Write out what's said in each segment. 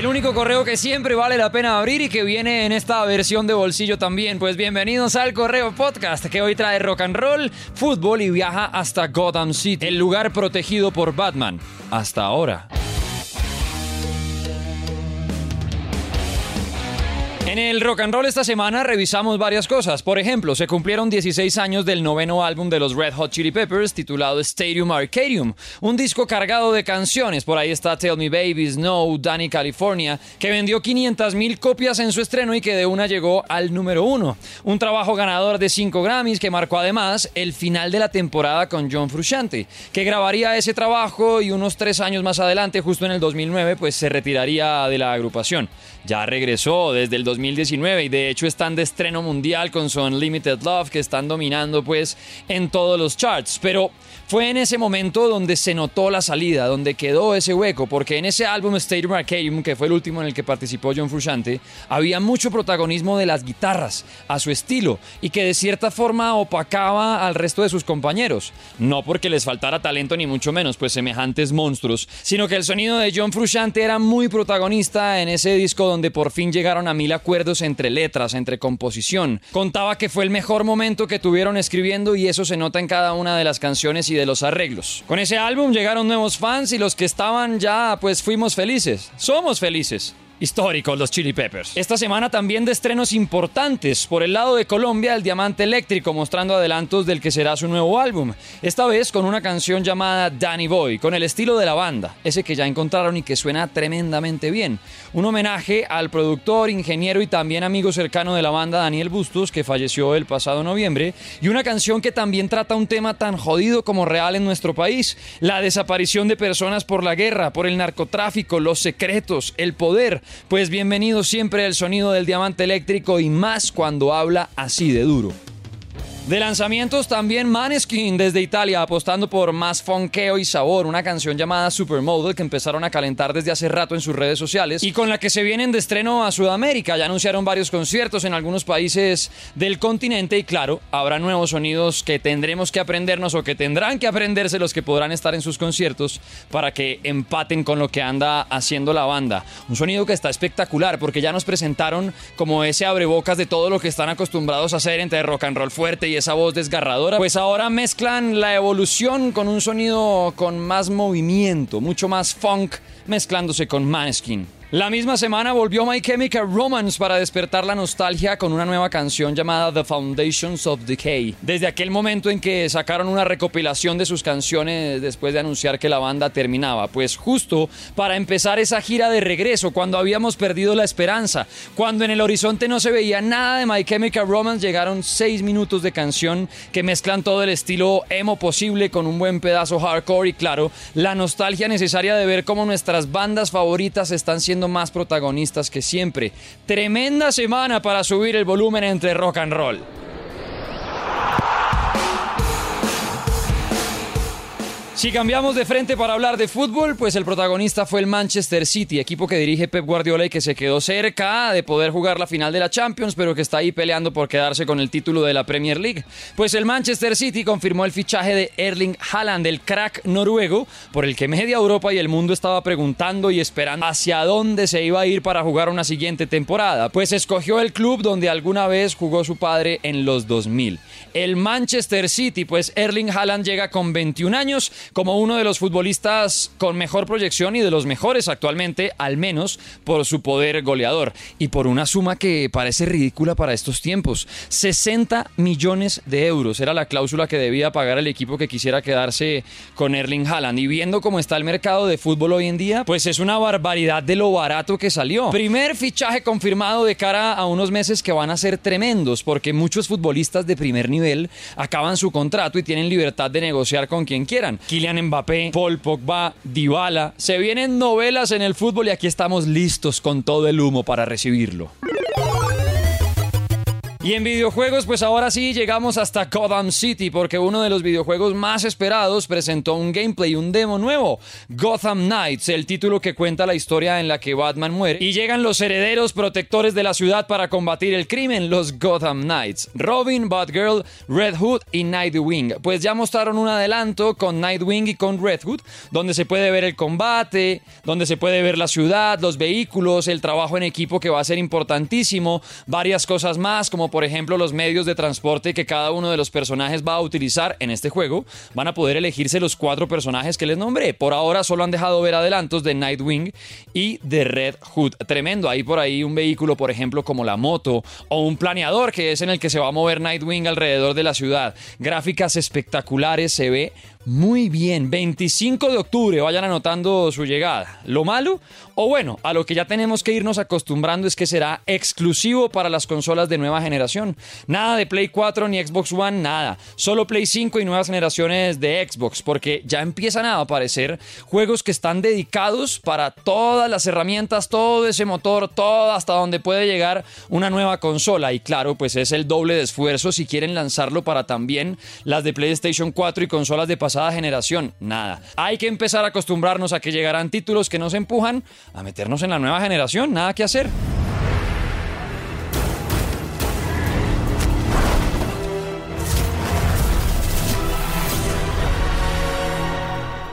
El único correo que siempre vale la pena abrir y que viene en esta versión de bolsillo también. Pues bienvenidos al Correo Podcast, que hoy trae rock and roll, fútbol y viaja hasta Gotham City, el lugar protegido por Batman. Hasta ahora. En el rock and roll esta semana revisamos varias cosas. Por ejemplo, se cumplieron 16 años del noveno álbum de los Red Hot Chili Peppers titulado Stadium Arcadium, un disco cargado de canciones. Por ahí está Tell Me Baby, Snow, Danny California, que vendió 500.000 copias en su estreno y que de una llegó al número uno. Un trabajo ganador de 5 Grammys que marcó además el final de la temporada con John Frusciante, que grabaría ese trabajo y unos tres años más adelante, justo en el 2009, pues se retiraría de la agrupación. Ya regresó desde el 2019 y de hecho están de estreno mundial con su Unlimited Love que están dominando pues en todos los charts. Pero fue en ese momento donde se notó la salida, donde quedó ese hueco, porque en ese álbum Stadium Arcadium, que fue el último en el que participó John Frusciante, había mucho protagonismo de las guitarras, a su estilo, y que de cierta forma opacaba al resto de sus compañeros. No porque les faltara talento ni mucho menos, pues semejantes monstruos, sino que el sonido de John Frusciante era muy protagonista en ese disco donde por fin llegaron a mil acuerdos entre letras, entre composición. Contaba que fue el mejor momento que tuvieron escribiendo y eso se nota en cada una de las canciones y de los arreglos. Con ese álbum llegaron nuevos fans y los que estaban ya pues fuimos felices. Somos felices históricos los Chili Peppers. Esta semana también de estrenos importantes. Por el lado de Colombia, el Diamante Eléctrico mostrando adelantos del que será su nuevo álbum. Esta vez con una canción llamada Danny Boy, con el estilo de la banda, ese que ya encontraron y que suena tremendamente bien. Un homenaje al productor, ingeniero y también amigo cercano de la banda Daniel Bustos, que falleció el pasado noviembre, y una canción que también trata un tema tan jodido como real en nuestro país, la desaparición de personas por la guerra, por el narcotráfico, los secretos, el poder pues bienvenido siempre al sonido del diamante eléctrico y más cuando habla así de duro. De lanzamientos también Maneskin desde Italia apostando por más funkeo y sabor, una canción llamada Supermodel que empezaron a calentar desde hace rato en sus redes sociales y con la que se vienen de estreno a Sudamérica. Ya anunciaron varios conciertos en algunos países del continente y claro, habrá nuevos sonidos que tendremos que aprendernos o que tendrán que aprenderse los que podrán estar en sus conciertos para que empaten con lo que anda haciendo la banda. Un sonido que está espectacular porque ya nos presentaron como ese abrebocas de todo lo que están acostumbrados a hacer entre rock and roll fuerte y esa voz desgarradora, pues ahora mezclan la evolución con un sonido con más movimiento, mucho más funk, mezclándose con Maneskin. La misma semana volvió My Chemical Romance para despertar la nostalgia con una nueva canción llamada The Foundations of Decay. Desde aquel momento en que sacaron una recopilación de sus canciones después de anunciar que la banda terminaba, pues justo para empezar esa gira de regreso, cuando habíamos perdido la esperanza, cuando en el horizonte no se veía nada de My Chemical Romance, llegaron seis minutos de canción que mezclan todo el estilo emo posible con un buen pedazo hardcore y claro, la nostalgia necesaria de ver cómo nuestras bandas favoritas están siendo más protagonistas que siempre. Tremenda semana para subir el volumen entre rock and roll. Si cambiamos de frente para hablar de fútbol, pues el protagonista fue el Manchester City, equipo que dirige Pep Guardiola y que se quedó cerca de poder jugar la final de la Champions, pero que está ahí peleando por quedarse con el título de la Premier League. Pues el Manchester City confirmó el fichaje de Erling Haaland, el crack noruego, por el que media Europa y el mundo estaba preguntando y esperando hacia dónde se iba a ir para jugar una siguiente temporada. Pues escogió el club donde alguna vez jugó su padre en los 2000. El Manchester City, pues Erling Haaland llega con 21 años como uno de los futbolistas con mejor proyección y de los mejores actualmente, al menos por su poder goleador y por una suma que parece ridícula para estos tiempos. 60 millones de euros era la cláusula que debía pagar el equipo que quisiera quedarse con Erling Haaland. Y viendo cómo está el mercado de fútbol hoy en día, pues es una barbaridad de lo barato que salió. Primer fichaje confirmado de cara a unos meses que van a ser tremendos, porque muchos futbolistas de primer nivel acaban su contrato y tienen libertad de negociar con quien quieran. Kylian Mbappé, Paul Pogba, Dybala. Se vienen novelas en el fútbol y aquí estamos listos con todo el humo para recibirlo. Y en videojuegos, pues ahora sí llegamos hasta Gotham City, porque uno de los videojuegos más esperados presentó un gameplay, un demo nuevo, Gotham Knights, el título que cuenta la historia en la que Batman muere, y llegan los herederos protectores de la ciudad para combatir el crimen, los Gotham Knights, Robin, Batgirl, Red Hood y Nightwing. Pues ya mostraron un adelanto con Nightwing y con Red Hood, donde se puede ver el combate, donde se puede ver la ciudad, los vehículos, el trabajo en equipo que va a ser importantísimo, varias cosas más como por ejemplo los medios de transporte que cada uno de los personajes va a utilizar en este juego, van a poder elegirse los cuatro personajes que les nombré. Por ahora solo han dejado ver adelantos de Nightwing y de Red Hood. Tremendo, ahí por ahí un vehículo, por ejemplo, como la moto o un planeador que es en el que se va a mover Nightwing alrededor de la ciudad. Gráficas espectaculares, se ve muy bien, 25 de octubre, vayan anotando su llegada. Lo malo, o bueno, a lo que ya tenemos que irnos acostumbrando es que será exclusivo para las consolas de nueva generación. Nada de Play 4 ni Xbox One, nada. Solo Play 5 y nuevas generaciones de Xbox, porque ya empiezan a aparecer juegos que están dedicados para todas las herramientas, todo ese motor, todo hasta donde puede llegar una nueva consola. Y claro, pues es el doble de esfuerzo si quieren lanzarlo para también las de PlayStation 4 y consolas de pasada generación. Nada. Hay que empezar a acostumbrarnos a que llegarán títulos que nos empujan a meternos en la nueva generación. Nada que hacer.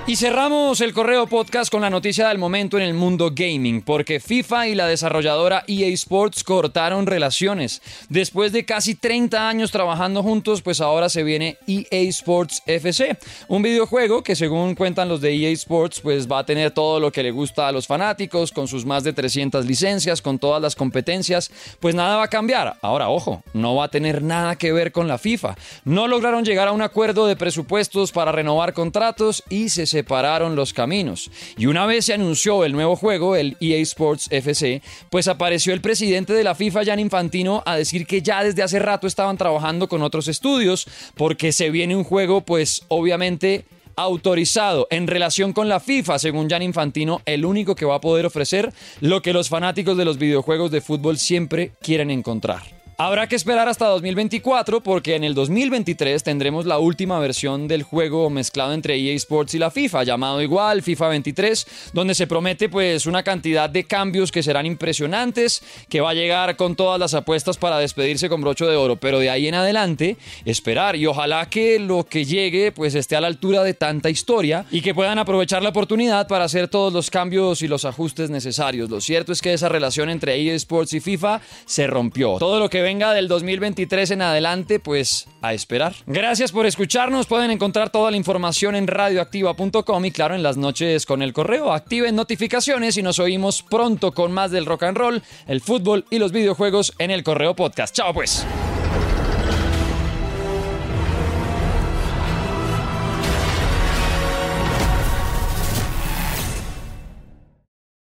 Y cerramos el correo podcast con la noticia del momento en el mundo gaming, porque FIFA y la desarrolladora EA Sports cortaron relaciones. Después de casi 30 años trabajando juntos, pues ahora se viene EA Sports FC, un videojuego que según cuentan los de EA Sports, pues va a tener todo lo que le gusta a los fanáticos, con sus más de 300 licencias, con todas las competencias, pues nada va a cambiar. Ahora, ojo, no va a tener nada que ver con la FIFA. No lograron llegar a un acuerdo de presupuestos para renovar contratos y se separaron los caminos. Y una vez se anunció el nuevo juego, el EA Sports FC, pues apareció el presidente de la FIFA, Jan Infantino, a decir que ya desde hace rato estaban trabajando con otros estudios, porque se viene un juego, pues obviamente autorizado en relación con la FIFA, según Jan Infantino, el único que va a poder ofrecer lo que los fanáticos de los videojuegos de fútbol siempre quieren encontrar. Habrá que esperar hasta 2024 porque en el 2023 tendremos la última versión del juego mezclado entre EA Sports y la FIFA, llamado igual FIFA 23, donde se promete pues una cantidad de cambios que serán impresionantes, que va a llegar con todas las apuestas para despedirse con brocho de oro, pero de ahí en adelante esperar y ojalá que lo que llegue pues esté a la altura de tanta historia y que puedan aprovechar la oportunidad para hacer todos los cambios y los ajustes necesarios. Lo cierto es que esa relación entre EA Sports y FIFA se rompió. Todo lo que venga del 2023 en adelante, pues a esperar. Gracias por escucharnos. Pueden encontrar toda la información en radioactiva.com y claro, en las noches con el correo. Activen notificaciones y nos oímos pronto con más del rock and roll, el fútbol y los videojuegos en el correo podcast. Chao pues.